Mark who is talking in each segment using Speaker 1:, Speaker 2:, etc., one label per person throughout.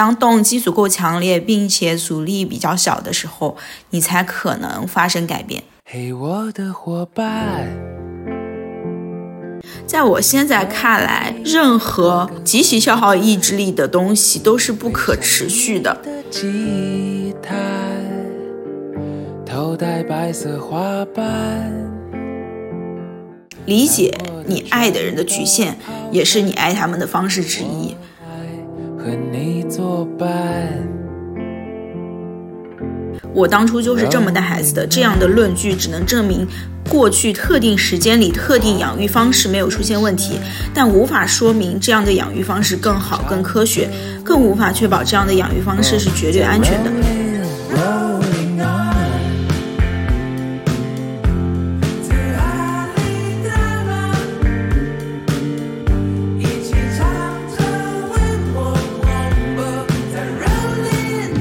Speaker 1: 当动机足够强烈，并且阻力比较小的时候，你才可能发生改变。
Speaker 2: 嘿，我的伙伴。
Speaker 1: 在我现在看来，任何极其消耗意志力的东西都是不可持续的。理解你爱的人的局限，也是你爱他们的方式之一。我当初就是这么带孩子的，这样的论据只能证明过去特定时间里特定养育方式没有出现问题，但无法说明这样的养育方式更好、更科学，更无法确保这样的养育方式是绝对安全的。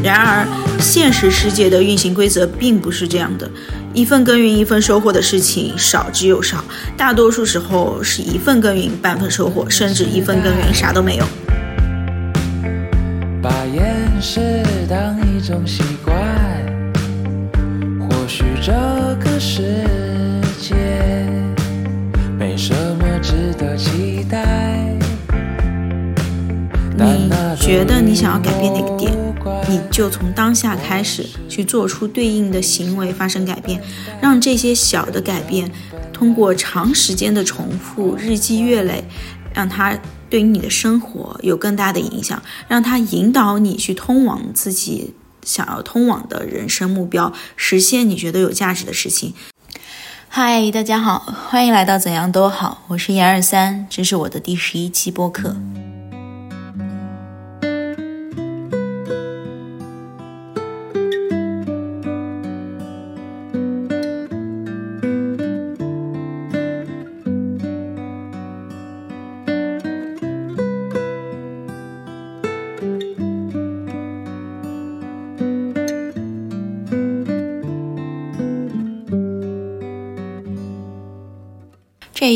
Speaker 1: 然而。现实世界的运行规则并不是这样的，一份耕耘一份收获的事情少之又少，大多数时候是一份耕耘半份收获，甚至一份耕耘啥都没有。把厌世当一种习惯，或许这个世界没什么值得期待。你觉得你想要改变哪个点？你就从当下开始去做出对应的行为，发生改变，让这些小的改变通过长时间的重复，日积月累，让它对于你的生活有更大的影响，让它引导你去通往自己想要通往的人生目标，实现你觉得有价值的事情。嗨，大家好，欢迎来到怎样都好，我是严二三，这是我的第十一期播客。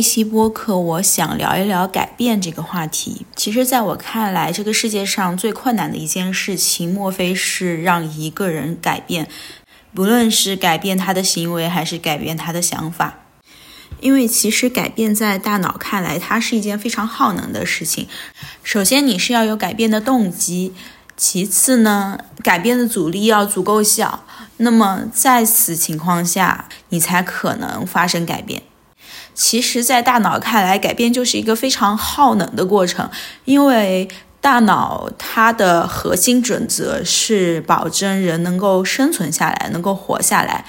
Speaker 1: 期播客，我想聊一聊改变这个话题。其实，在我看来，这个世界上最困难的一件事情，莫非是让一个人改变，不论是改变他的行为，还是改变他的想法。因为其实改变在大脑看来，它是一件非常耗能的事情。首先，你是要有改变的动机；其次呢，改变的阻力要足够小。那么，在此情况下，你才可能发生改变。其实，在大脑看来，改变就是一个非常耗能的过程，因为大脑它的核心准则是保证人能够生存下来，能够活下来。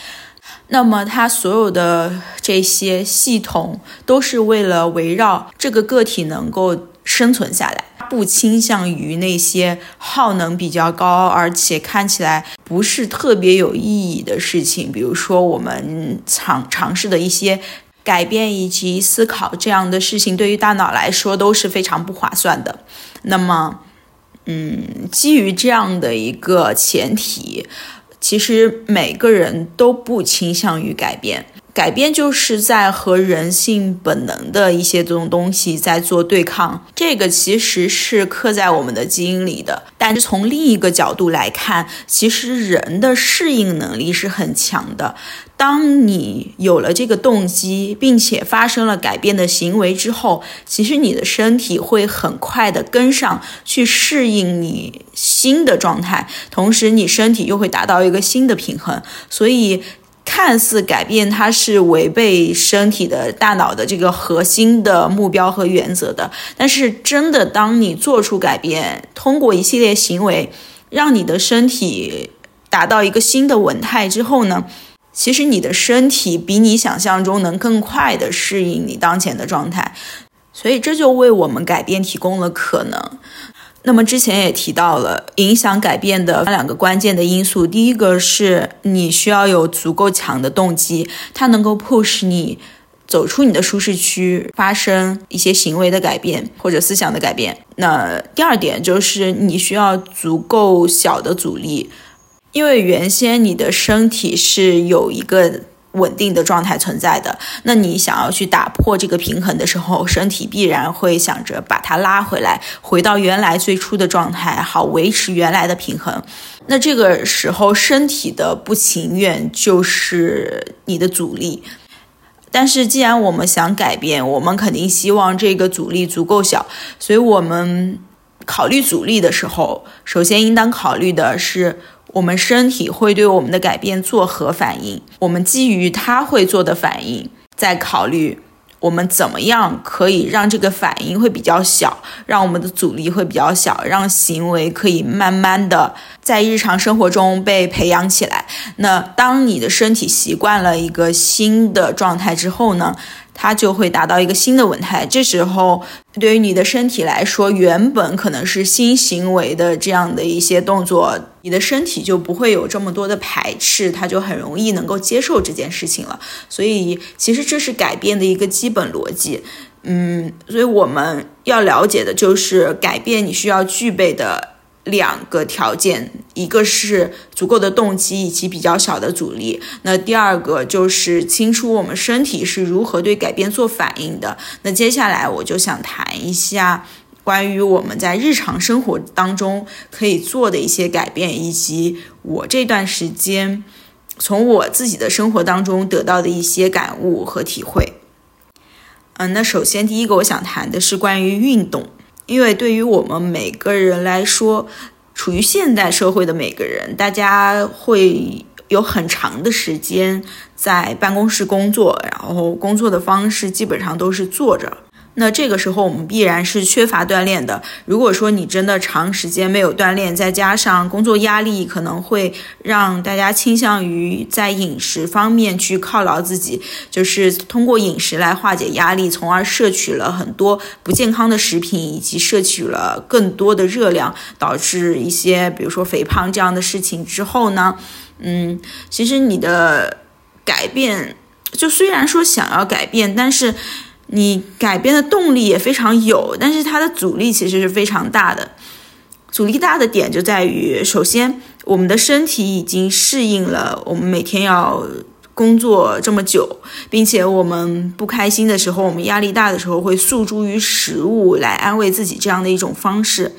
Speaker 1: 那么，它所有的这些系统都是为了围绕这个个体能够生存下来，不倾向于那些耗能比较高，而且看起来不是特别有意义的事情，比如说我们尝尝试的一些。改变以及思考这样的事情，对于大脑来说都是非常不划算的。那么，嗯，基于这样的一个前提，其实每个人都不倾向于改变。改变就是在和人性本能的一些这种东西在做对抗，这个其实是刻在我们的基因里的。但是从另一个角度来看，其实人的适应能力是很强的。当你有了这个动机，并且发生了改变的行为之后，其实你的身体会很快的跟上去适应你新的状态，同时你身体又会达到一个新的平衡，所以。看似改变它是违背身体的大脑的这个核心的目标和原则的，但是真的当你做出改变，通过一系列行为，让你的身体达到一个新的稳态之后呢，其实你的身体比你想象中能更快的适应你当前的状态，所以这就为我们改变提供了可能。那么之前也提到了影响改变的两个关键的因素，第一个是你需要有足够强的动机，它能够 push 你走出你的舒适区，发生一些行为的改变或者思想的改变。那第二点就是你需要足够小的阻力，因为原先你的身体是有一个稳定的状态存在的。那你想要去打破这个平衡的时候，身体必然会想着把它拉回来，回到原来最初的状态，好维持原来的平衡。那这个时候，身体的不情愿就是你的阻力。但是，既然我们想改变，我们肯定希望这个阻力足够小，所以我们考虑阻力的时候，首先应当考虑的是我们身体会对我们的改变作何反应。我们基于它会做的反应，再考虑。我们怎么样可以让这个反应会比较小，让我们的阻力会比较小，让行为可以慢慢的在日常生活中被培养起来？那当你的身体习惯了一个新的状态之后呢？它就会达到一个新的稳态。这时候，对于你的身体来说，原本可能是新行为的这样的一些动作，你的身体就不会有这么多的排斥，它就很容易能够接受这件事情了。所以，其实这是改变的一个基本逻辑。嗯，所以我们要了解的就是改变你需要具备的。两个条件，一个是足够的动机以及比较小的阻力。那第二个就是清楚我们身体是如何对改变做反应的。那接下来我就想谈一下关于我们在日常生活当中可以做的一些改变，以及我这段时间从我自己的生活当中得到的一些感悟和体会。嗯，那首先第一个我想谈的是关于运动。因为对于我们每个人来说，处于现代社会的每个人，大家会有很长的时间在办公室工作，然后工作的方式基本上都是坐着。那这个时候我们必然是缺乏锻炼的。如果说你真的长时间没有锻炼，再加上工作压力，可能会让大家倾向于在饮食方面去犒劳自己，就是通过饮食来化解压力，从而摄取了很多不健康的食品，以及摄取了更多的热量，导致一些比如说肥胖这样的事情之后呢，嗯，其实你的改变，就虽然说想要改变，但是。你改变的动力也非常有，但是它的阻力其实是非常大的。阻力大的点就在于，首先我们的身体已经适应了我们每天要工作这么久，并且我们不开心的时候，我们压力大的时候会诉诸于食物来安慰自己，这样的一种方式。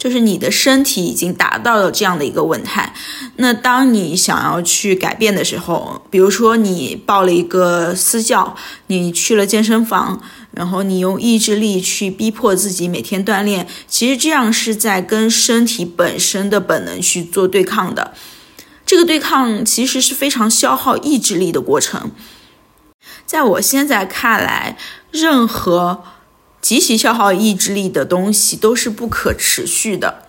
Speaker 1: 就是你的身体已经达到了这样的一个稳态，那当你想要去改变的时候，比如说你报了一个私教，你去了健身房，然后你用意志力去逼迫自己每天锻炼，其实这样是在跟身体本身的本能去做对抗的。这个对抗其实是非常消耗意志力的过程。在我现在看来，任何。极其消耗意志力的东西都是不可持续的。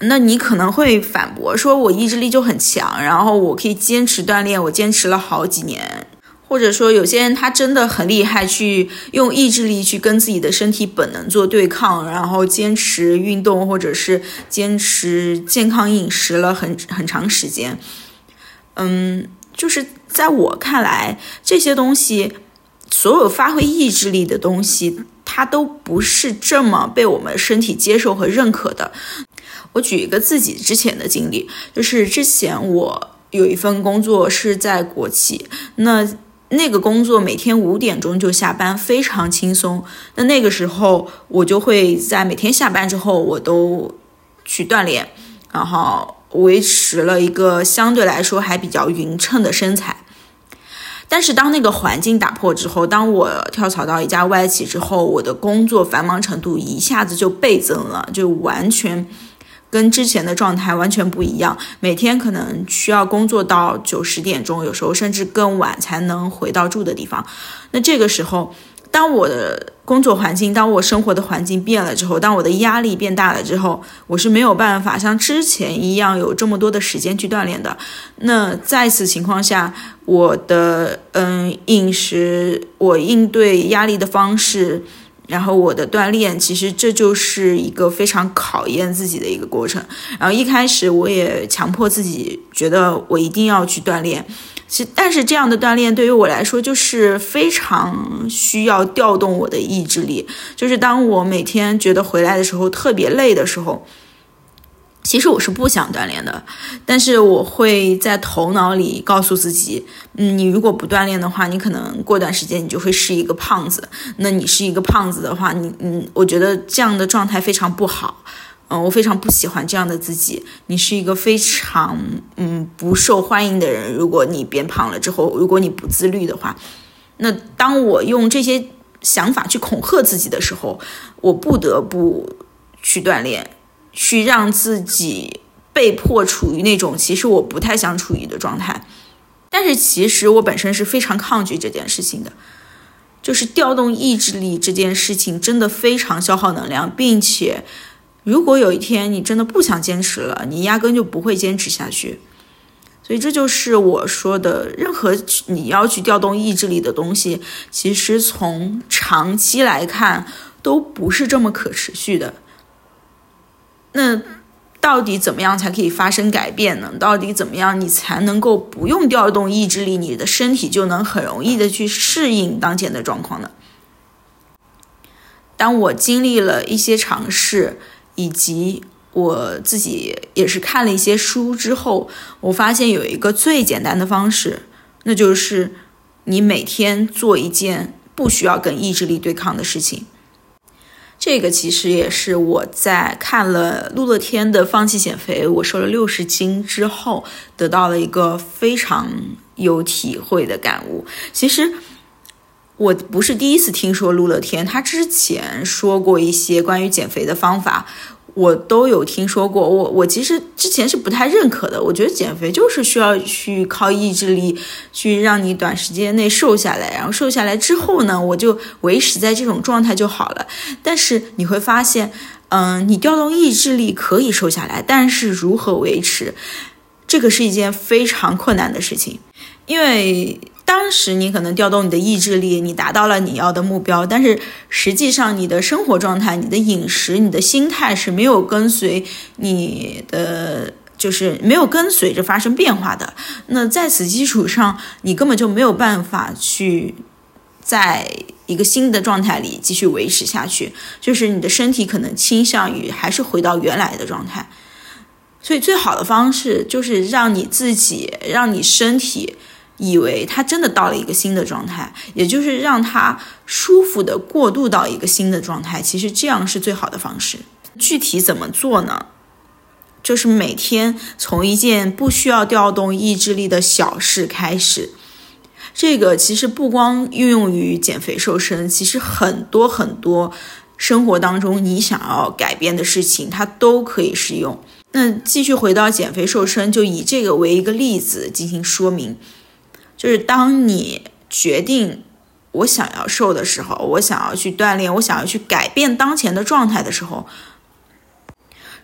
Speaker 1: 那你可能会反驳说：“我意志力就很强，然后我可以坚持锻炼，我坚持了好几年。”或者说，有些人他真的很厉害，去用意志力去跟自己的身体本能做对抗，然后坚持运动或者是坚持健康饮食了很很长时间。嗯，就是在我看来，这些东西。所有发挥意志力的东西，它都不是这么被我们身体接受和认可的。我举一个自己之前的经历，就是之前我有一份工作是在国企，那那个工作每天五点钟就下班，非常轻松。那那个时候我就会在每天下班之后，我都去锻炼，然后维持了一个相对来说还比较匀称的身材。但是当那个环境打破之后，当我跳槽到一家外企之后，我的工作繁忙程度一下子就倍增了，就完全跟之前的状态完全不一样。每天可能需要工作到九十点钟，有时候甚至更晚才能回到住的地方。那这个时候。当我的工作环境，当我生活的环境变了之后，当我的压力变大了之后，我是没有办法像之前一样有这么多的时间去锻炼的。那在此情况下，我的嗯饮食，我应对压力的方式，然后我的锻炼，其实这就是一个非常考验自己的一个过程。然后一开始我也强迫自己，觉得我一定要去锻炼。其但是这样的锻炼对于我来说就是非常需要调动我的意志力。就是当我每天觉得回来的时候特别累的时候，其实我是不想锻炼的，但是我会在头脑里告诉自己，嗯，你如果不锻炼的话，你可能过段时间你就会是一个胖子。那你是一个胖子的话，你嗯，我觉得这样的状态非常不好，嗯，我非常不喜欢这样的自己。你是一个非常嗯不受欢迎的人。如果你变胖了之后，如果你不自律的话，那当我用这些想法去恐吓自己的时候，我不得不去锻炼。去让自己被迫处于那种其实我不太想处于的状态，但是其实我本身是非常抗拒这件事情的，就是调动意志力这件事情真的非常消耗能量，并且如果有一天你真的不想坚持了，你压根就不会坚持下去。所以这就是我说的，任何你要去调动意志力的东西，其实从长期来看都不是这么可持续的。那到底怎么样才可以发生改变呢？到底怎么样你才能够不用调动意志力，你的身体就能很容易的去适应当前的状况呢？当我经历了一些尝试，以及我自己也是看了一些书之后，我发现有一个最简单的方式，那就是你每天做一件不需要跟意志力对抗的事情。这个其实也是我在看了陆乐天的《放弃减肥》，我瘦了六十斤之后得到了一个非常有体会的感悟。其实我不是第一次听说陆乐天，他之前说过一些关于减肥的方法。我都有听说过，我我其实之前是不太认可的。我觉得减肥就是需要去靠意志力，去让你短时间内瘦下来，然后瘦下来之后呢，我就维持在这种状态就好了。但是你会发现，嗯，你调动意志力可以瘦下来，但是如何维持，这个是一件非常困难的事情，因为。当时你可能调动你的意志力，你达到了你要的目标，但是实际上你的生活状态、你的饮食、你的心态是没有跟随你的，就是没有跟随着发生变化的。那在此基础上，你根本就没有办法去在一个新的状态里继续维持下去，就是你的身体可能倾向于还是回到原来的状态。所以最好的方式就是让你自己，让你身体。以为他真的到了一个新的状态，也就是让他舒服的过渡到一个新的状态。其实这样是最好的方式。具体怎么做呢？就是每天从一件不需要调动意志力的小事开始。这个其实不光运用于减肥瘦身，其实很多很多生活当中你想要改变的事情，它都可以适用。那继续回到减肥瘦身，就以这个为一个例子进行说明。就是当你决定我想要瘦的时候，我想要去锻炼，我想要去改变当前的状态的时候，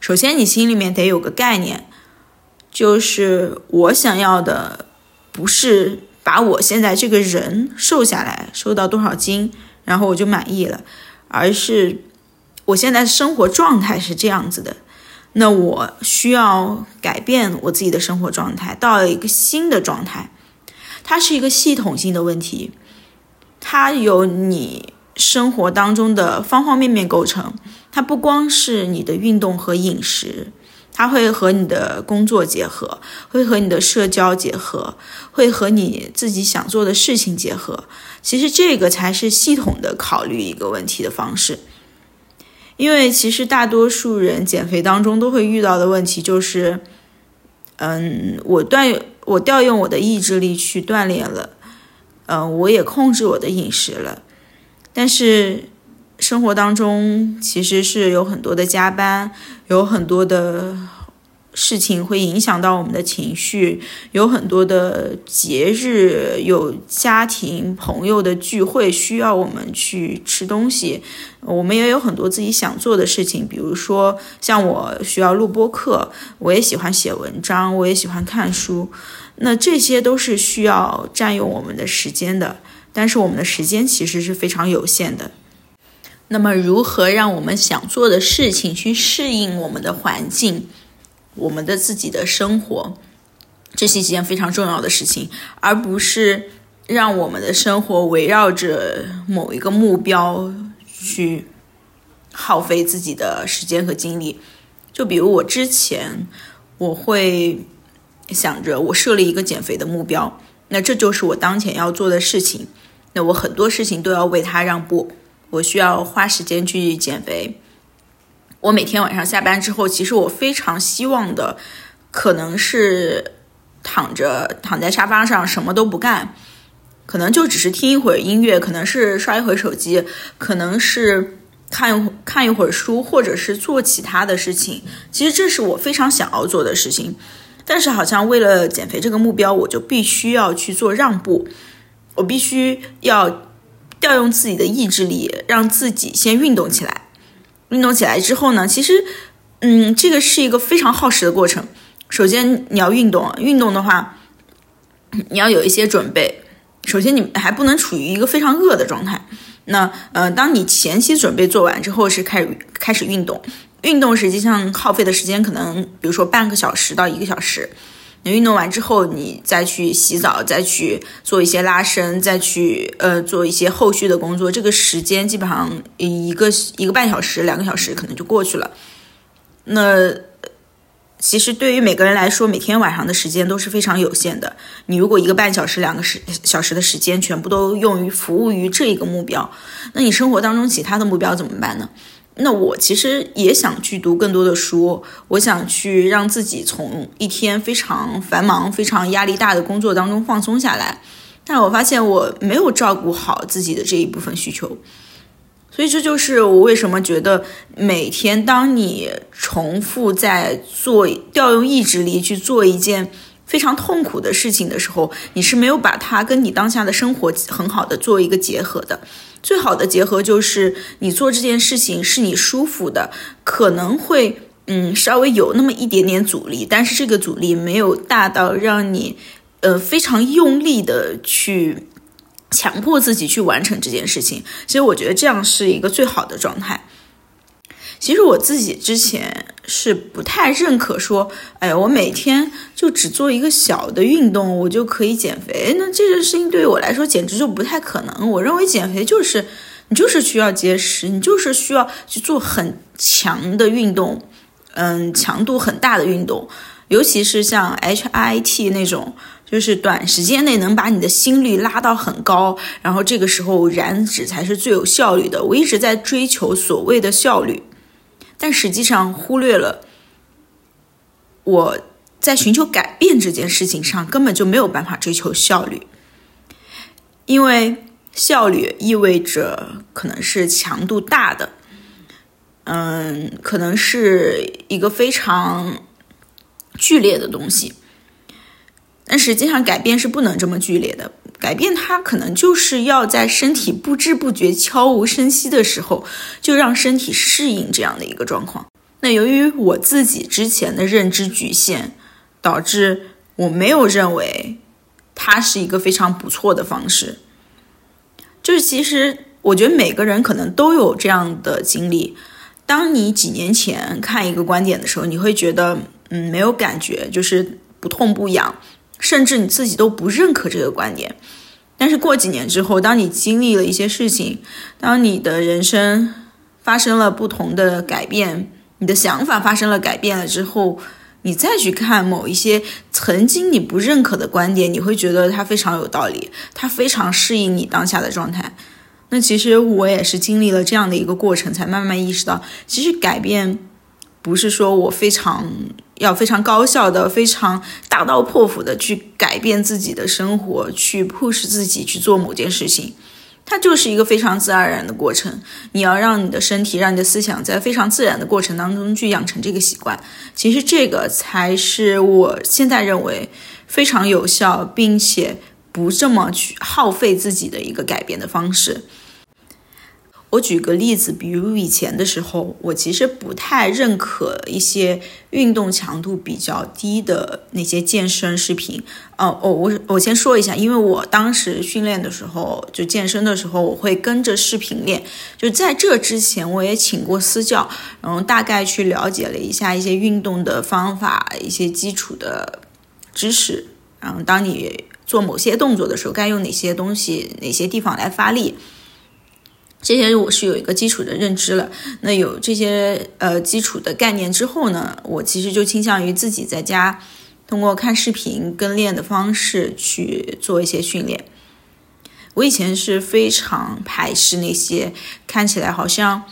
Speaker 1: 首先你心里面得有个概念，就是我想要的不是把我现在这个人瘦下来，瘦到多少斤，然后我就满意了，而是我现在生活状态是这样子的，那我需要改变我自己的生活状态，到了一个新的状态。它是一个系统性的问题，它由你生活当中的方方面面构成。它不光是你的运动和饮食，它会和你的工作结合，会和你的社交结合，会和你自己想做的事情结合。其实这个才是系统的考虑一个问题的方式。因为其实大多数人减肥当中都会遇到的问题就是，嗯，我断。我调用我的意志力去锻炼了，嗯，我也控制我的饮食了，但是生活当中其实是有很多的加班，有很多的事情会影响到我们的情绪，有很多的节日，有家庭朋友的聚会需要我们去吃东西，我们也有很多自己想做的事情，比如说像我需要录播课，我也喜欢写文章，我也喜欢看书。那这些都是需要占用我们的时间的，但是我们的时间其实是非常有限的。那么，如何让我们想做的事情去适应我们的环境、我们的自己的生活，这是一件非常重要的事情，而不是让我们的生活围绕着某一个目标去耗费自己的时间和精力。就比如我之前，我会想着我设立一个减肥的目标，那这就是我当前要做的事情。那我很多事情都要为他让步，我需要花时间去减肥。我每天晚上下班之后，其实我非常希望的，可能是躺着躺在沙发上什么都不干，可能就只是听一会儿音乐，可能是刷一会儿手机，可能是看看一会儿书，或者是做其他的事情。其实这是我非常想要做的事情，但是好像为了减肥这个目标，我就必须要去做让步。我必须要调用自己的意志力，让自己先运动起来。运动起来之后呢，其实，嗯，这个是一个非常耗时的过程。首先你要运动，运动的话，你要有一些准备。首先你还不能处于一个非常饿的状态。那，呃，当你前期准备做完之后，是开始开始运动。运动实际上耗费的时间可能，比如说半个小时到一个小时。你运动完之后，你再去洗澡，再去做一些拉伸，再去呃做一些后续的工作，这个时间基本上一个一个半小时、两个小时可能就过去了。那其实对于每个人来说，每天晚上的时间都是非常有限的。你如果一个半小时、两个时小时的时间全部都用于服务于这一个目标，那你生活当中其他的目标怎么办呢？那我其实也想去读更多的书，我想去让自己从一天非常繁忙、非常压力大的工作当中放松下来，但我发现我没有照顾好自己的这一部分需求，所以这就是我为什么觉得每天当你重复在做、调用意志力去做一件非常痛苦的事情的时候，你是没有把它跟你当下的生活很好的做一个结合的。最好的结合就是你做这件事情是你舒服的，可能会嗯稍微有那么一点点阻力，但是这个阻力没有大到让你呃非常用力的去强迫自己去完成这件事情。其实我觉得这样是一个最好的状态。其实我自己之前是不太认可说，哎，我每天就只做一个小的运动，我就可以减肥。那这件事情对于我来说简直就不太可能。我认为减肥就是你就是需要节食，你就是需要去做很强的运动，嗯，强度很大的运动，尤其是像 HIT 那种，就是短时间内能把你的心率拉到很高，然后这个时候燃脂才是最有效率的。我一直在追求所谓的效率。但实际上忽略了我在寻求改变这件事情上根本就没有办法追求效率，因为效率意味着可能是强度大的，嗯，可能是一个非常剧烈的东西。但实际上改变是不能这么剧烈的。改变它可能就是要在身体不知不觉、悄无声息的时候，就让身体适应这样的一个状况。那由于我自己之前的认知局限，导致我没有认为它是一个非常不错的方式。就是其实我觉得每个人可能都有这样的经历：当你几年前看一个观点的时候，你会觉得嗯没有感觉，就是不痛不痒。甚至你自己都不认可这个观点，但是过几年之后，当你经历了一些事情，当你的人生发生了不同的改变，你的想法发生了改变了之后，你再去看某一些曾经你不认可的观点，你会觉得它非常有道理，它非常适应你当下的状态。那其实我也是经历了这样的一个过程，才慢慢意识到，其实改变不是说我非常。要非常高效的、非常大刀阔斧的去改变自己的生活，去 push 自己去做某件事情，它就是一个非常自然而然的过程。你要让你的身体、让你的思想在非常自然的过程当中去养成这个习惯。其实这个才是我现在认为非常有效，并且不这么去耗费自己的一个改变的方式。我举个例子，比如以前的时候，我其实不太认可一些运动强度比较低的那些健身视频。哦哦，我我先说一下，因为我当时训练的时候，就健身的时候，我会跟着视频练。就在这之前，我也请过私教，然后大概去了解了一下一些运动的方法，一些基础的知识。然后，当你做某些动作的时候，该用哪些东西、哪些地方来发力。这些我是有一个基础的认知了。那有这些呃基础的概念之后呢，我其实就倾向于自己在家通过看视频跟练的方式去做一些训练。我以前是非常排斥那些看起来好像。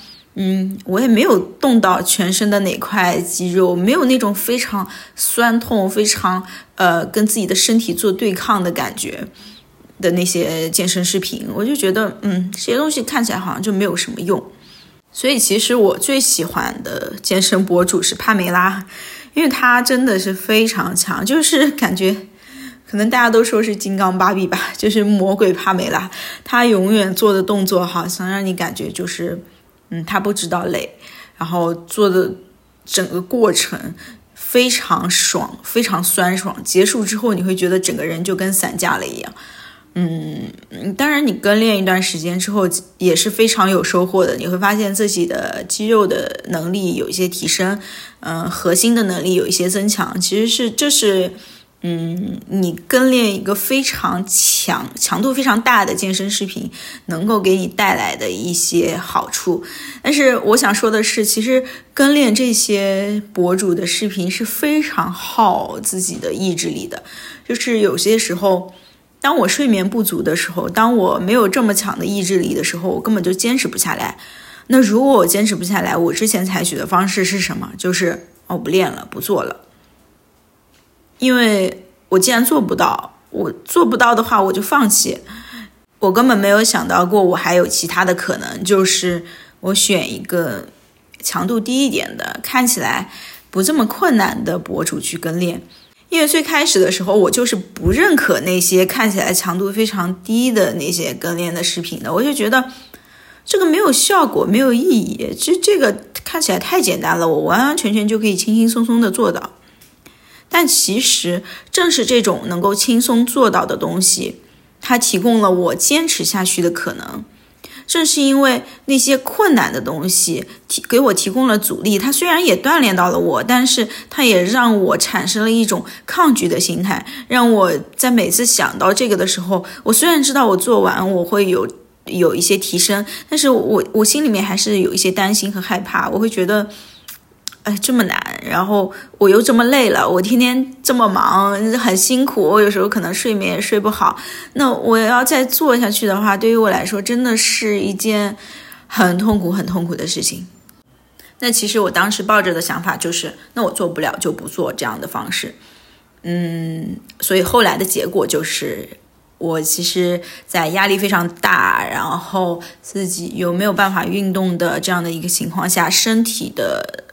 Speaker 1: 嗯，我也没有动到全身的哪块肌肉，没有那种非常酸痛、非常呃跟自己的身体做对抗的感觉的那些健身视频，我就觉得，嗯，这些东西看起来好像就没有什么用。所以其实我最喜欢的健身博主是帕梅拉，因为她真的是非常强，就是感觉可能大家都说是金刚芭比吧，就是魔鬼帕梅拉，她永远做的动作好像让你感觉就是。嗯，她不知道累，然后做的整个过程非常爽，非常酸爽。结束之后，你会觉得整个人就跟散架了一样。嗯，当然，你跟练一段时间之后也是非常有收获的。你会发现自己的肌肉的能力有一些提升，嗯，核心的能力有一些增强。其实是这是。嗯，你跟练一个非常强、强度非常大的健身视频，能够给你带来的一些好处。但是我想说的是，其实跟练这些博主的视频是非常耗自己的意志力的。就是有些时候，当我睡眠不足的时候，当我没有这么强的意志力的时候，我根本就坚持不下来。那如果我坚持不下来，我之前采取的方式是什么？就是哦，不练了，不做了。因为我既然做不到，我做不到的话，我就放弃。我根本没有想到过，我还有其他的可能，就是我选一个强度低一点的，看起来不这么困难的博主去跟练。因为最开始的时候，我就是不认可那些看起来强度非常低的那些跟练的视频的，我就觉得这个没有效果，没有意义。这这个看起来太简单了，我完完全全就可以轻轻松松的做到。但其实正是这种能够轻松做到的东西，它提供了我坚持下去的可能。正是因为那些困难的东西提给我提供了阻力，它虽然也锻炼到了我，但是它也让我产生了一种抗拒的心态，让我在每次想到这个的时候，我虽然知道我做完我会有有一些提升，但是我我心里面还是有一些担心和害怕，我会觉得。这么难，然后我又这么累了，我天天这么忙，很辛苦，我有时候可能睡眠也睡不好。那我要再做下去的话，对于我来说，真的是一件很痛苦、很痛苦的事情。那其实我当时抱着的想法就是，那我做不了就不做这样的方式。嗯，所以后来的结果就是，我其实，在压力非常大，然后自己又没有办法运动的这样的一个情况下，身体的。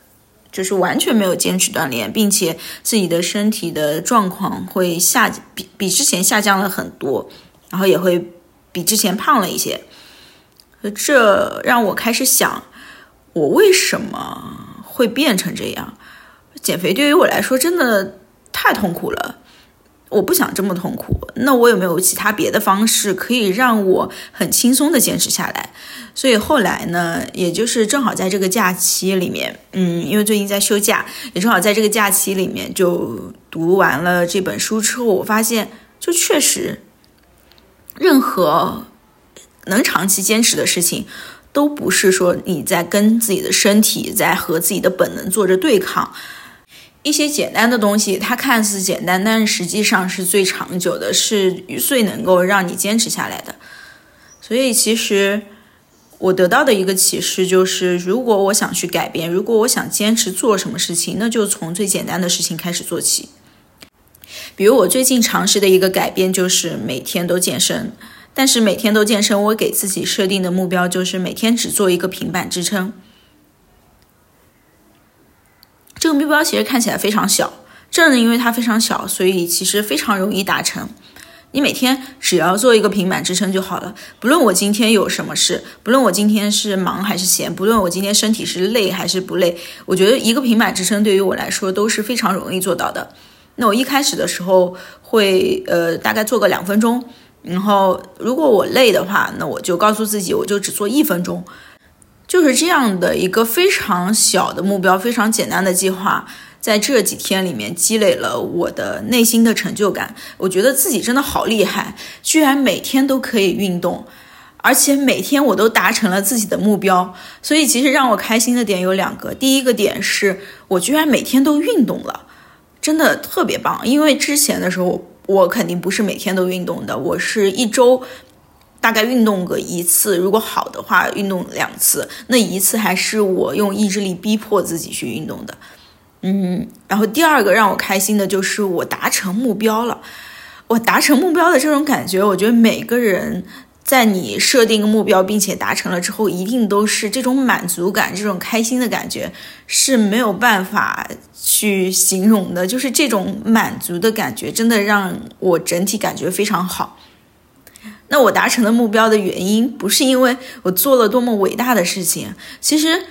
Speaker 1: 就是完全没有坚持锻炼，并且自己的身体的状况会下比比之前下降了很多，然后也会比之前胖了一些。这让我开始想，我为什么会变成这样？减肥对于我来说真的太痛苦了。我不想这么痛苦，那我有没有其他别的方式可以让我很轻松的坚持下来？所以后来呢，也就是正好在这个假期里面，嗯，因为最近在休假，也正好在这个假期里面就读完了这本书之后，我发现就确实，任何能长期坚持的事情，都不是说你在跟自己的身体在和自己的本能做着对抗。一些简单的东西，它看似简单，但是实际上是最长久的，是最能够让你坚持下来的。所以，其实我得到的一个启示就是，如果我想去改变，如果我想坚持做什么事情，那就从最简单的事情开始做起。比如，我最近尝试的一个改变就是每天都健身，但是每天都健身，我给自己设定的目标就是每天只做一个平板支撑。这个目标其实看起来非常小，正是因为它非常小，所以其实非常容易达成。你每天只要做一个平板支撑就好了。不论我今天有什么事，不论我今天是忙还是闲，不论我今天身体是累还是不累，我觉得一个平板支撑对于我来说都是非常容易做到的。那我一开始的时候会呃大概做个两分钟，然后如果我累的话，那我就告诉自己我就只做一分钟。就是这样的一个非常小的目标，非常简单的计划，在这几天里面积累了我的内心的成就感。我觉得自己真的好厉害，居然每天都可以运动，而且每天我都达成了自己的目标，所以其实让我开心的点有两个。第一个点是我居然每天都运动了，真的特别棒。因为之前的时候我肯定不是每天都运动的，我是一周大概运动个一次，如果好的话运动两次，那一次还是我用意志力逼迫自己去运动的。嗯，然后第二个让我开心的就是我达成目标了。我达成目标的这种感觉，我觉得每个人在你设定目标并且达成了之后，一定都是这种满足感、这种开心的感觉是没有办法去形容的。就是这种满足的感觉，真的让我整体感觉非常好。那我达成的目标的原因，不是因为我做了多么伟大的事情，其实。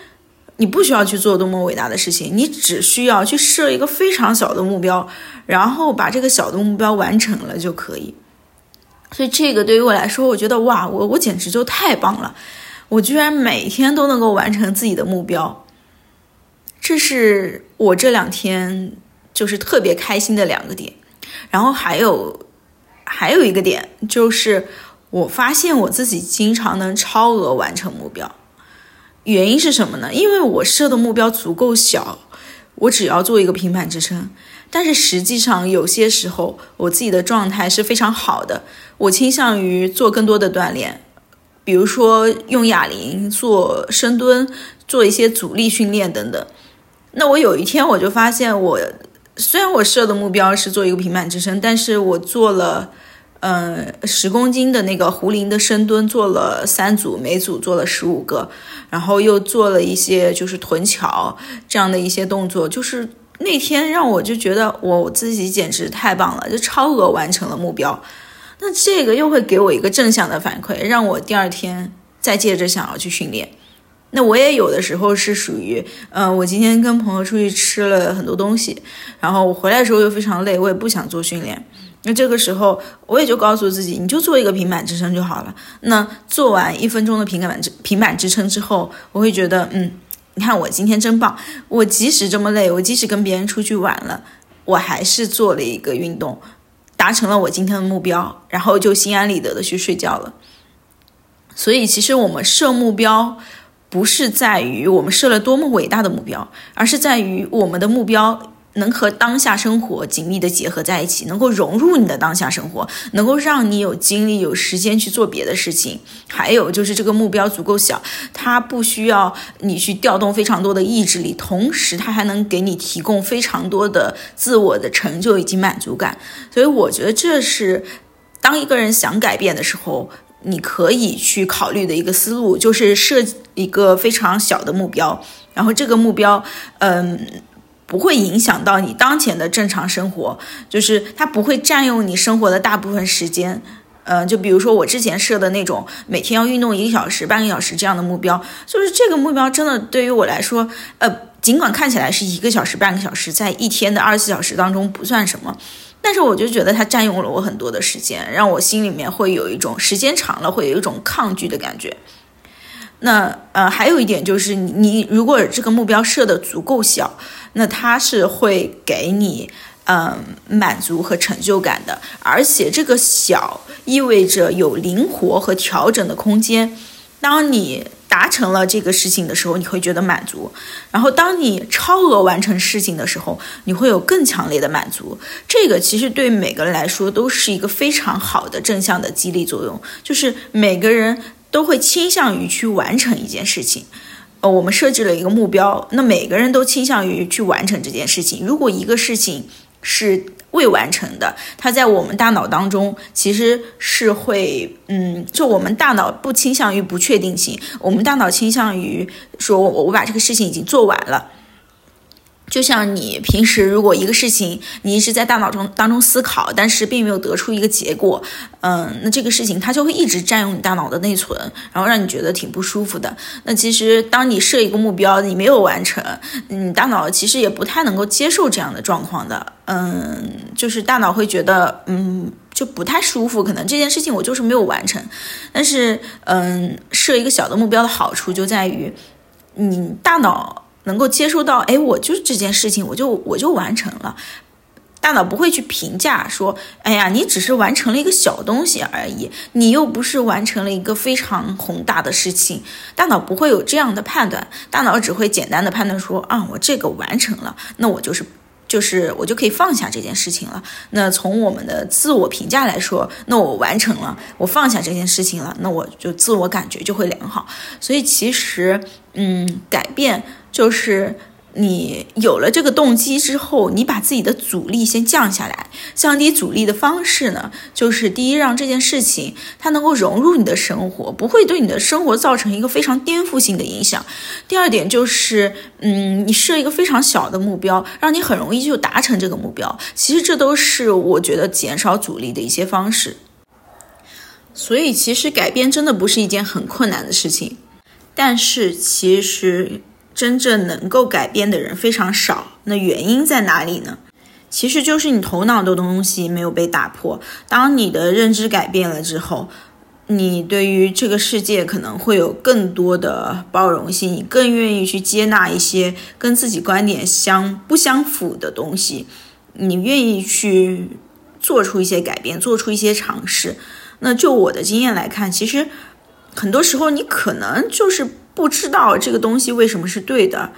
Speaker 1: 你不需要去做多么伟大的事情，你只需要去设一个非常小的目标，然后把这个小的目标完成了就可以。所以这个对于我来说，我觉得哇，我我简直就太棒了！我居然每天都能够完成自己的目标，这是我这两天就是特别开心的两个点。然后还有还有一个点就是，我发现我自己经常能超额完成目标。原因是什么呢？因为我设的目标足够小，我只要做一个平板支撑。但是实际上有些时候我自己的状态是非常好的，我倾向于做更多的锻炼，比如说用哑铃做深蹲，做一些阻力训练等等。那我有一天我就发现，我虽然我设的目标是做一个平板支撑，但是我做了。嗯，十公斤的那个壶铃的深蹲做了三组，每组做了十五个，然后又做了一些就是臀桥这样的一些动作，就是那天让我就觉得我自己简直太棒了，就超额完成了目标。那这个又会给我一个正向的反馈，让我第二天再接着想要去训练。那我也有的时候是属于，嗯，我今天跟朋友出去吃了很多东西，然后我回来的时候又非常累，我也不想做训练。那这个时候，我也就告诉自己，你就做一个平板支撑就好了。那做完一分钟的平板支平板支撑之后，我会觉得，嗯，你看我今天真棒。我即使这么累，我即使跟别人出去玩了，我还是做了一个运动，达成了我今天的目标，然后就心安理得的去睡觉了。所以，其实我们设目标，不是在于我们设了多么伟大的目标，而是在于我们的目标。能和当下生活紧密的结合在一起，能够融入你的当下生活，能够让你有精力、有时间去做别的事情。还有就是这个目标足够小，它不需要你去调动非常多的意志力，同时它还能给你提供非常多的自我的成就以及满足感。所以我觉得这是当一个人想改变的时候，你可以去考虑的一个思路，就是设一个非常小的目标，然后这个目标，嗯。不会影响到你当前的正常生活，就是它不会占用你生活的大部分时间。嗯，就比如说我之前设的那种每天要运动一个小时、半个小时这样的目标，就是这个目标真的对于我来说，呃，尽管看起来是一个小时、半个小时，在一天的二十四小时当中不算什么，但是我就觉得它占用了我很多的时间，让我心里面会有一种时间长了会有一种抗拒的感觉。那呃，还有一点就是，你如果这个目标设的足够小，那它是会给你嗯满足和成就感的，而且这个小意味着有灵活和调整的空间。当你达成了这个事情的时候，你会觉得满足；然后当你超额完成事情的时候，你会有更强烈的满足。这个其实对每个人来说都是一个非常好的正向的激励作用，就是每个人。都会倾向于去完成一件事情，呃，我们设置了一个目标，那每个人都倾向于去完成这件事情。如果一个事情是未完成的，它在我们大脑当中其实是会，嗯，就我们大脑不倾向于不确定性，我们大脑倾向于说，我我把这个事情已经做完了。就像你平时如果一个事情你一直在大脑中当中思考，但是并没有得出一个结果，嗯，那这个事情它就会一直占用你大脑的内存，然后让你觉得挺不舒服的。那其实当你设一个目标，你没有完成，你大脑其实也不太能够接受这样的状况的，嗯，就是大脑会觉得，嗯，就不太舒服，可能这件事情我就是没有完成。但是，嗯，设一个小的目标的好处就在于，你大脑。能够接收到，哎，我就是这件事情，我就我就完成了。大脑不会去评价说，哎呀，你只是完成了一个小东西而已，你又不是完成了一个非常宏大的事情，大脑不会有这样的判断，大脑只会简单的判断说，啊，我这个完成了，那我就是。就是我就可以放下这件事情了。那从我们的自我评价来说，那我完成了，我放下这件事情了，那我就自我感觉就会良好。所以其实，嗯，改变就是。你有了这个动机之后，你把自己的阻力先降下来。降低阻力的方式呢，就是第一，让这件事情它能够融入你的生活，不会对你的生活造成一个非常颠覆性的影响。第二点就是，嗯，你设一个非常小的目标，让你很容易就达成这个目标。其实这都是我觉得减少阻力的一些方式。所以，其实改变真的不是一件很困难的事情，但是其实。真正能够改变的人非常少，那原因在哪里呢？其实就是你头脑的东西没有被打破。当你的认知改变了之后，你对于这个世界可能会有更多的包容性，你更愿意去接纳一些跟自己观点相不相符的东西，你愿意去做出一些改变，做出一些尝试。那就我的经验来看，其实很多时候你可能就是。不知道这个东西为什么是对的，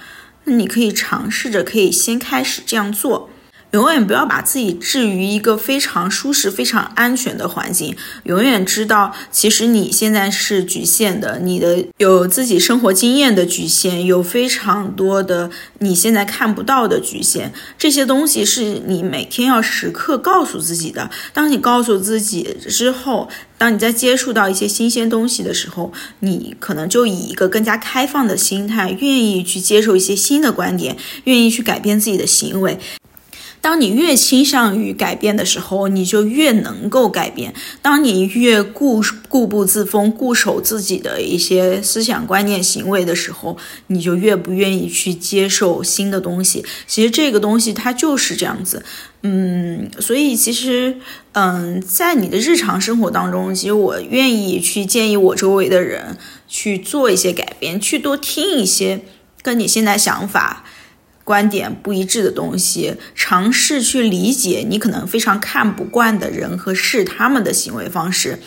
Speaker 1: 那你可以尝试着，可以先开始这样做。永远不要把自己置于一个非常舒适、非常安全的环境。永远知道，其实你现在是局限的，你的有自己生活经验的局限，有非常多的你现在看不到的局限。这些东西是你每天要时刻告诉自己的。当你告诉自己之后，当你在接触到一些新鲜东西的时候，你可能就以一个更加开放的心态，愿意去接受一些新的观点，愿意去改变自己的行为。当你越倾向于改变的时候，你就越能够改变。当你越固固步自封、固守自己的一些思想观念、行为的时候，你就越不愿意去接受新的东西。其实这个东西它就是这样子，嗯，所以其实，嗯，在你的日常生活当中，其实我愿意去建议我周围的人去做一些改变，去多听一些跟你现在想法。观点不一致的东西，尝试去理解你可能非常看不惯的人和事，他们的行为方式。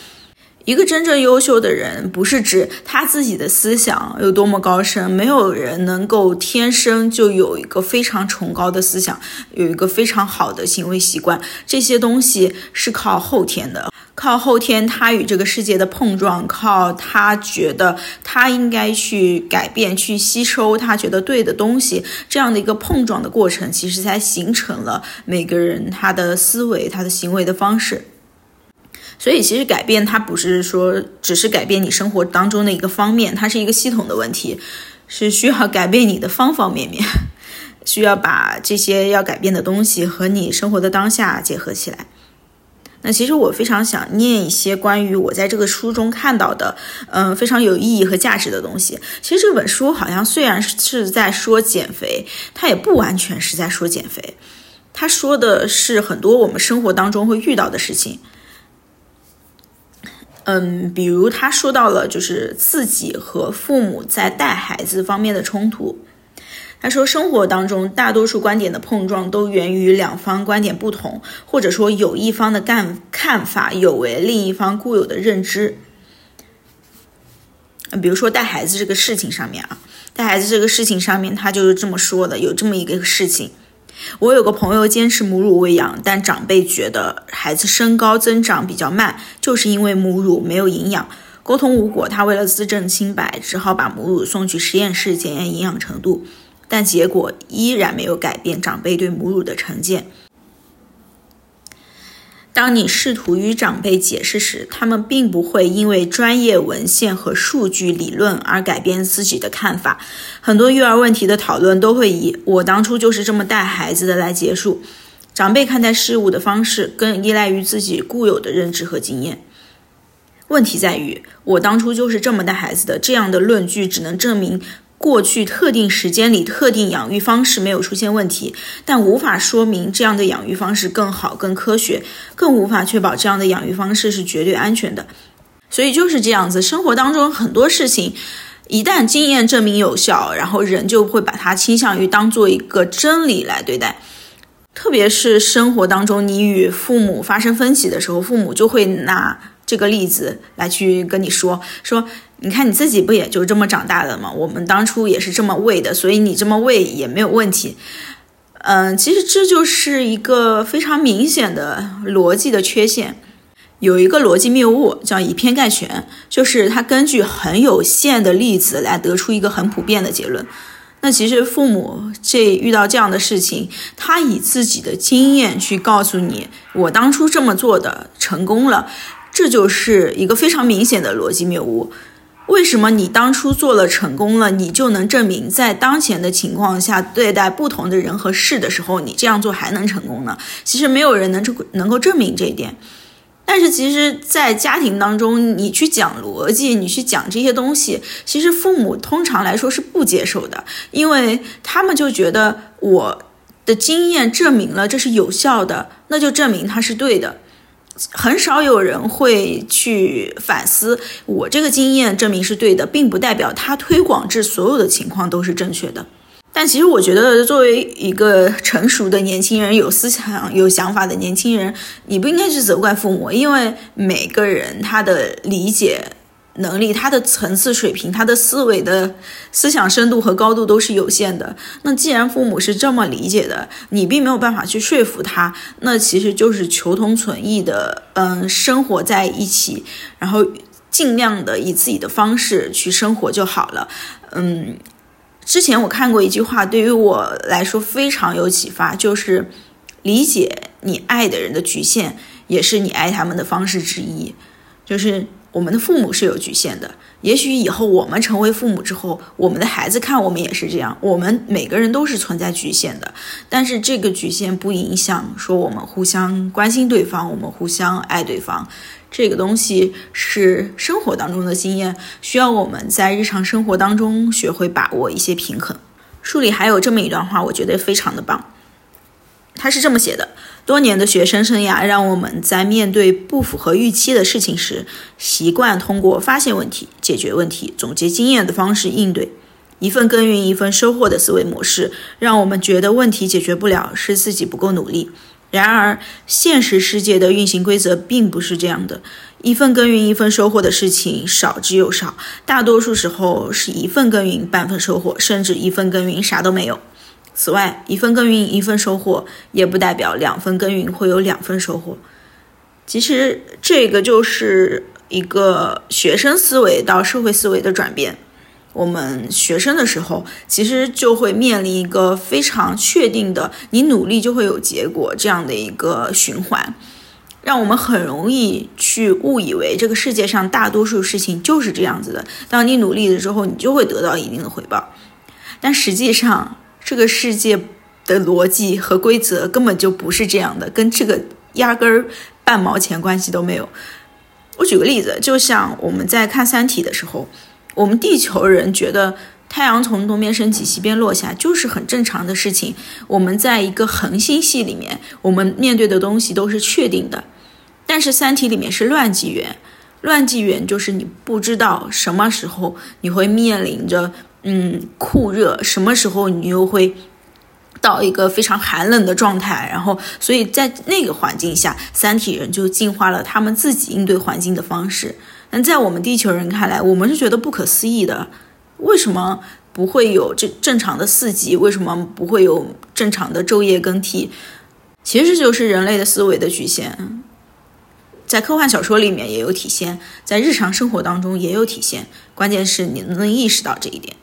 Speaker 1: 一个真正优秀的人，不是指他自己的思想有多么高深，没有人能够天生就有一个非常崇高的思想，有一个非常好的行为习惯，这些东西是靠后天的。靠后天，他与这个世界的碰撞，靠他觉得他应该去改变、去吸收他觉得对的东西，这样的一个碰撞的过程，其实才形成了每个人他的思维、他的行为的方式。所以，其实改变它不是说只是改变你生活当中的一个方面，它是一个系统的问题，是需要改变你的方方面面，需要把这些要改变的东西和你生活的当下结合起来。那其实我非常想念一些关于我在这个书中看到的，嗯，非常有意义和价值的东西。其实这本书好像虽然是在说减肥，它也不完全是在说减肥，它说的是很多我们生活当中会遇到的事情。嗯，比如他说到了就是自己和父母在带孩子方面的冲突。他说，生活当中大多数观点的碰撞都源于两方观点不同，或者说有一方的干看法有违另一方固有的认知。比如说带孩子这个事情上面啊，带孩子这个事情上面，他就是这么说的：有这么一个事情，我有个朋友坚持母乳喂养，但长辈觉得孩子身高增长比较慢，就是因为母乳没有营养。沟通无果，他为了自证清白，只好把母乳送去实验室检验营养程度。但结果依然没有改变长辈对母乳的成见。当你试图与长辈解释时，他们并不会因为专业文献和数据理论而改变自己的看法。很多育儿问题的讨论都会以“我当初就是这么带孩子的”来结束。长辈看待事物的方式更依赖于自己固有的认知和经验。问题在于“我当初就是这么带孩子的”这样的论据只能证明。过去特定时间里特定养育方式没有出现问题，但无法说明这样的养育方式更好、更科学，更无法确保这样的养育方式是绝对安全的。所以就是这样子，生活当中很多事情，一旦经验证明有效，然后人就会把它倾向于当做一个真理来对待。特别是生活当中，你与父母发生分歧的时候，父母就会拿这个例子来去跟你说说，你看你自己不也就这么长大的吗？我们当初也是这么喂的，所以你这么喂也没有问题。嗯，其实这就是一个非常明显的逻辑的缺陷。有一个逻辑谬误叫以偏概全，就是他根据很有限的例子来得出一个很普遍的结论。那其实父母这遇到这样的事情，他以自己的经验去告诉你，我当初这么做的成功了，这就是一个非常明显的逻辑谬误。为什么你当初做了成功了，你就能证明在当前的情况下对待不同的人和事的时候，你这样做还能成功呢？其实没有人能能够证明这一点。但是其实，在家庭当中，你去讲逻辑，你去讲这些东西，其实父母通常来说是不接受的，因为他们就觉得我的经验证明了这是有效的，那就证明它是对的。很少有人会去反思，我这个经验证明是对的，并不代表他推广至所有的情况都是正确的。但其实我觉得，作为一个成熟的年轻人、有思想、有想法的年轻人，你不应该去责怪父母，因为每个人他的理解能力、他的层次水平、他的思维的思想深度和高度都是有限的。那既然父母是这么理解的，你并没有办法去说服他，那其实就是求同存异的，嗯，生活在一起，然后尽量的以自己的方式去生活就好了，嗯。之前我看过一句话，对于我来说非常有启发，就是理解你爱的人的局限，也是你爱他们的方式之一。就是我们的父母是有局限的，也许以后我们成为父母之后，我们的孩子看我们也是这样。我们每个人都是存在局限的，但是这个局限不影响说我们互相关心对方，我们互相爱对方。这个东西是生活当中的经验，需要我们在日常生活当中学会把握一些平衡。书里还有这么一段话，我觉得非常的棒。他是这么写的：多年的学生生涯让我们在面对不符合预期的事情时，习惯通过发现问题、解决问题、总结经验的方式应对。一份耕耘一份收获的思维模式，让我们觉得问题解决不了是自己不够努力。然而，现实世界的运行规则并不是这样的。一份耕耘一份收获的事情少之又少，大多数时候是一份耕耘半份收获，甚至一份耕耘啥都没有。此外，一份耕耘一份收获，也不代表两份耕耘会有两份收获。其实，这个就是一个学生思维到社会思维的转变。我们学生的时候，其实就会面临一个非常确定的，你努力就会有结果这样的一个循环，让我们很容易去误以为这个世界上大多数事情就是这样子的。当你努力了之后，你就会得到一定的回报。但实际上，这个世界的逻辑和规则根本就不是这样的，跟这个压根儿半毛钱关系都没有。我举个例子，就像我们在看《三体》的时候。我们地球人觉得太阳从东边升起，西边落下，就是很正常的事情。我们在一个恒星系里面，我们面对的东西都是确定的。但是《三体》里面是乱纪元，乱纪元就是你不知道什么时候你会面临着嗯酷热，什么时候你又会到一个非常寒冷的状态。然后，所以在那个环境下，三体人就进化了他们自己应对环境的方式。但在我们地球人看来，我们是觉得不可思议的。为什么不会有这正常的四季？为什么不会有正常的昼夜更替？其实就是人类的思维的局限，在科幻小说里面也有体现，在日常生活当中也有体现。关键是你能意识到这一点。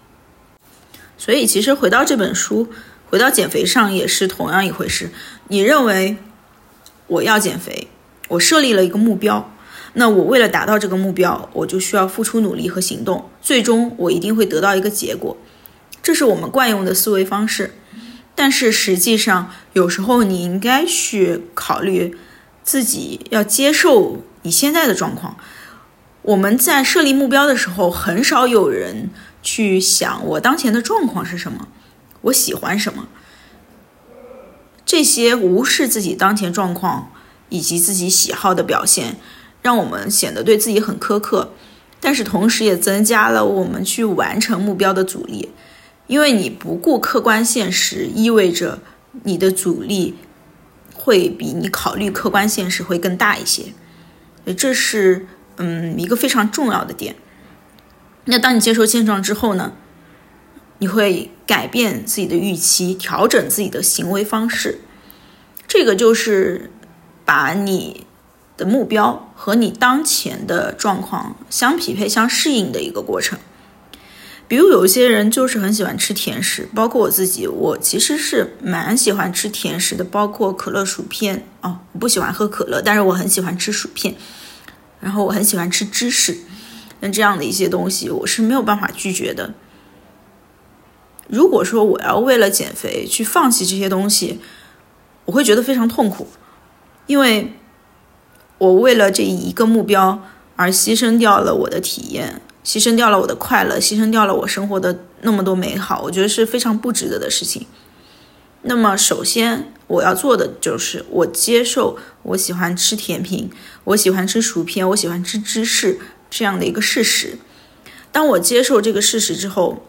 Speaker 1: 所以，其实回到这本书，回到减肥上也是同样一回事。你认为我要减肥，我设立了一个目标。那我为了达到这个目标，我就需要付出努力和行动，最终我一定会得到一个结果，这是我们惯用的思维方式。但是实际上，有时候你应该去考虑自己要接受你现在的状况。我们在设立目标的时候，很少有人去想我当前的状况是什么，我喜欢什么。这些无视自己当前状况以及自己喜好的表现。让我们显得对自己很苛刻，但是同时也增加了我们去完成目标的阻力。因为你不顾客观现实，意味着你的阻力会比你考虑客观现实会更大一些。所以这是嗯一个非常重要的点。那当你接受现状之后呢，你会改变自己的预期，调整自己的行为方式。这个就是把你的目标和你当前的状况相匹配、相适应的一个过程。比如有些人就是很喜欢吃甜食，包括我自己，我其实是蛮喜欢吃甜食的，包括可乐、薯片。哦，我不喜欢喝可乐，但是我很喜欢吃薯片。然后我很喜欢吃芝士，那这样的一些东西我是没有办法拒绝的。如果说我要为了减肥去放弃这些东西，我会觉得非常痛苦，因为我为了这一个目标而牺牲掉了我的体验。牺牲掉了我的快乐，牺牲掉了我生活的那么多美好，我觉得是非常不值得的事情。那么，首先我要做的就是我接受我喜欢吃甜品，我喜欢吃薯片，我喜欢吃芝士这样的一个事实。当我接受这个事实之后，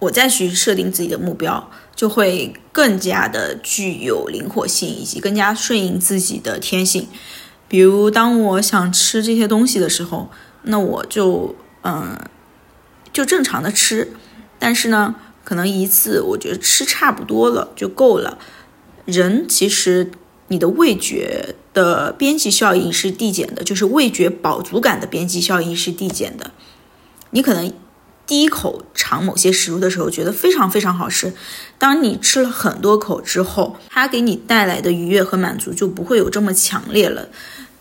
Speaker 1: 我再去设定自己的目标，就会更加的具有灵活性，以及更加顺应自己的天性。比如，当我想吃这些东西的时候，那我就嗯，就正常的吃。但是呢，可能一次我觉得吃差不多了就够了。人其实你的味觉的边际效应是递减的，就是味觉饱足感的边际效应是递减的。你可能第一口尝某些食物的时候觉得非常非常好吃，当你吃了很多口之后，它给你带来的愉悦和满足就不会有这么强烈了。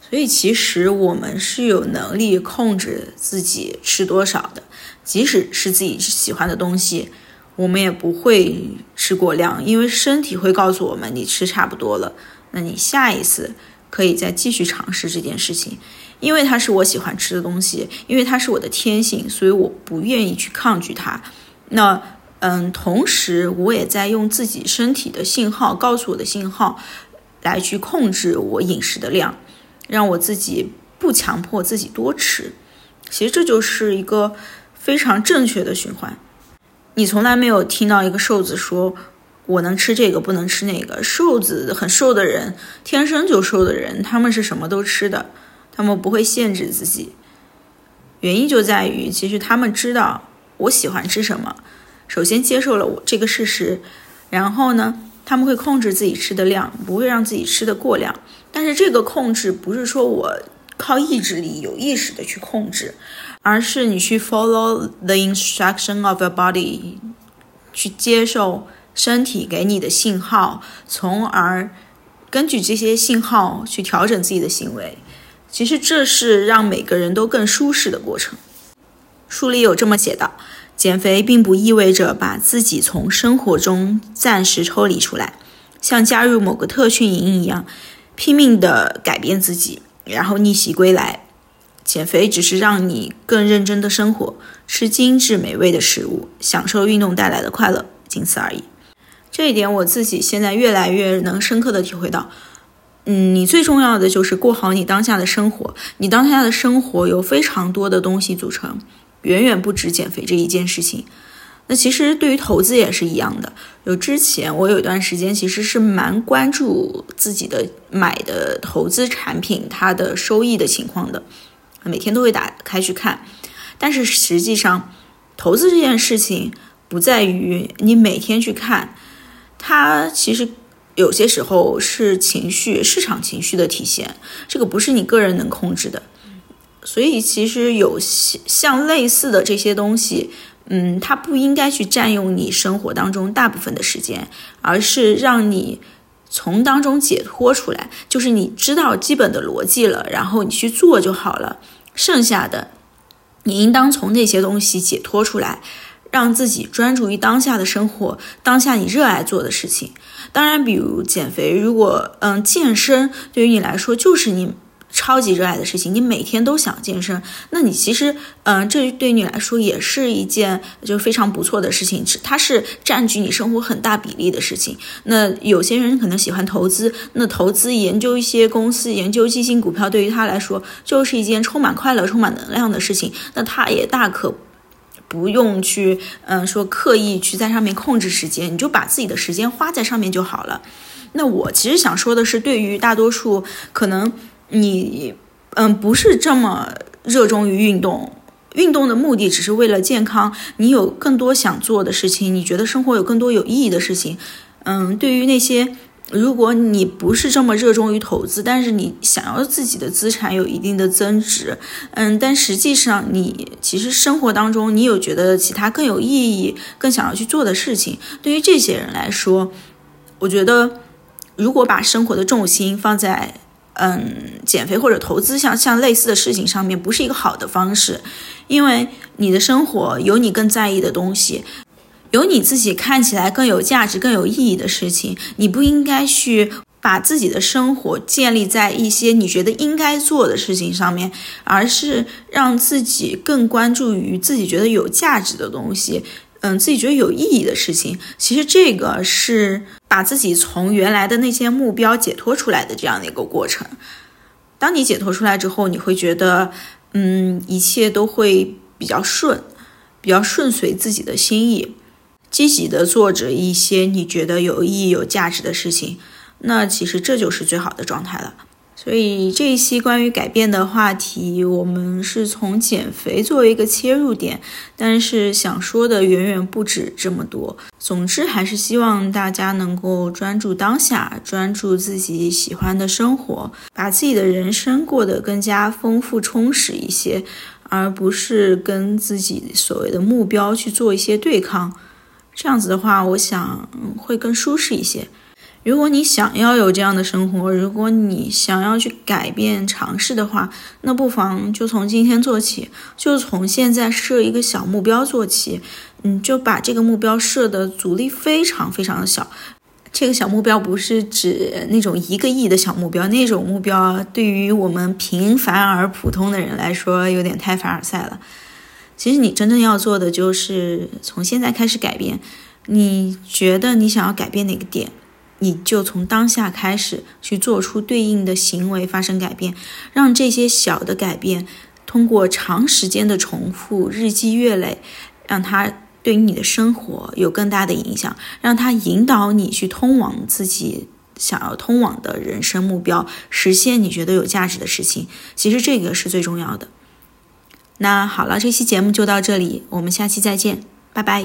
Speaker 1: 所以，其实我们是有能力控制自己吃多少的。即使是自己喜欢的东西，我们也不会吃过量，因为身体会告诉我们你吃差不多了。那你下一次可以再继续尝试这件事情，因为它是我喜欢吃的东西，因为它是我的天性，所以我不愿意去抗拒它。那，嗯，同时我也在用自己身体的信号告诉我的信号，来去控制我饮食的量。让我自己不强迫自己多吃，其实这就是一个非常正确的循环。你从来没有听到一个瘦子说：“我能吃这个，不能吃那个。”瘦子很瘦的人，天生就瘦的人，他们是什么都吃的，他们不会限制自己。原因就在于，其实他们知道我喜欢吃什么。首先接受了我这个事实，然后呢？他们会控制自己吃的量，不会让自己吃的过量。但是这个控制不是说我靠意志力有意识的去控制，而是你去 follow the instruction of your body，去接受身体给你的信号，从而根据这些信号去调整自己的行为。其实这是让每个人都更舒适的过程。书里有这么写道。减肥并不意味着把自己从生活中暂时抽离出来，像加入某个特训营一样，拼命地改变自己，然后逆袭归来。减肥只是让你更认真的生活，吃精致美味的食物，享受运动带来的快乐，仅此而已。这一点我自己现在越来越能深刻的体会到。嗯，你最重要的就是过好你当下的生活，你当下的生活由非常多的东西组成。远远不止减肥这一件事情。那其实对于投资也是一样的。有之前我有一段时间其实是蛮关注自己的买的投资产品它的收益的情况的，每天都会打开去看。但是实际上，投资这件事情不在于你每天去看，它其实有些时候是情绪、市场情绪的体现，这个不是你个人能控制的。所以其实有像类似的这些东西，嗯，它不应该去占用你生活当中大部分的时间，而是让你从当中解脱出来。就是你知道基本的逻辑了，然后你去做就好了。剩下的，你应当从那些东西解脱出来，让自己专注于当下的生活，当下你热爱做的事情。当然，比如减肥，如果嗯，健身对于你来说就是你。超级热爱的事情，你每天都想健身，那你其实，嗯，这对你来说也是一件就非常不错的事情，它是占据你生活很大比例的事情。那有些人可能喜欢投资，那投资研究一些公司，研究基金股票，对于他来说就是一件充满快乐、充满能量的事情。那他也大可。不用去嗯说刻意去在上面控制时间，你就把自己的时间花在上面就好了。那我其实想说的是，对于大多数可能你嗯不是这么热衷于运动，运动的目的只是为了健康，你有更多想做的事情，你觉得生活有更多有意义的事情，嗯，对于那些。如果你不是这么热衷于投资，但是你想要自己的资产有一定的增值，嗯，但实际上你其实生活当中你有觉得其他更有意义、更想要去做的事情，对于这些人来说，我觉得如果把生活的重心放在嗯减肥或者投资像像类似的事情上面，不是一个好的方式，因为你的生活有你更在意的东西。有你自己看起来更有价值、更有意义的事情，你不应该去把自己的生活建立在一些你觉得应该做的事情上面，而是让自己更关注于自己觉得有价值的东西，嗯，自己觉得有意义的事情。其实这个是把自己从原来的那些目标解脱出来的这样的一个过程。当你解脱出来之后，你会觉得，嗯，一切都会比较顺，比较顺随自己的心意。积极的做着一些你觉得有意义、有价值的事情，那其实这就是最好的状态了。所以这一期关于改变的话题，我们是从减肥作为一个切入点，但是想说的远远不止这么多。总之，还是希望大家能够专注当下，专注自己喜欢的生活，把自己的人生过得更加丰富充实一些，而不是跟自己所谓的目标去做一些对抗。这样子的话，我想会更舒适一些。如果你想要有这样的生活，如果你想要去改变、尝试的话，那不妨就从今天做起，就从现在设一个小目标做起。嗯，就把这个目标设的阻力非常非常的小。这个小目标不是指那种一个亿的小目标，那种目标对于我们平凡而普通的人来说，有点太凡尔赛了。其实你真正要做的就是从现在开始改变。你觉得你想要改变哪个点，你就从当下开始去做出对应的行为，发生改变，让这些小的改变通过长时间的重复，日积月累，让它对于你的生活有更大的影响，让它引导你去通往自己想要通往的人生目标，实现你觉得有价值的事情。其实这个是最重要的。那好了，这期节目就到这里，我们下期再见，拜拜。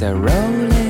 Speaker 1: 种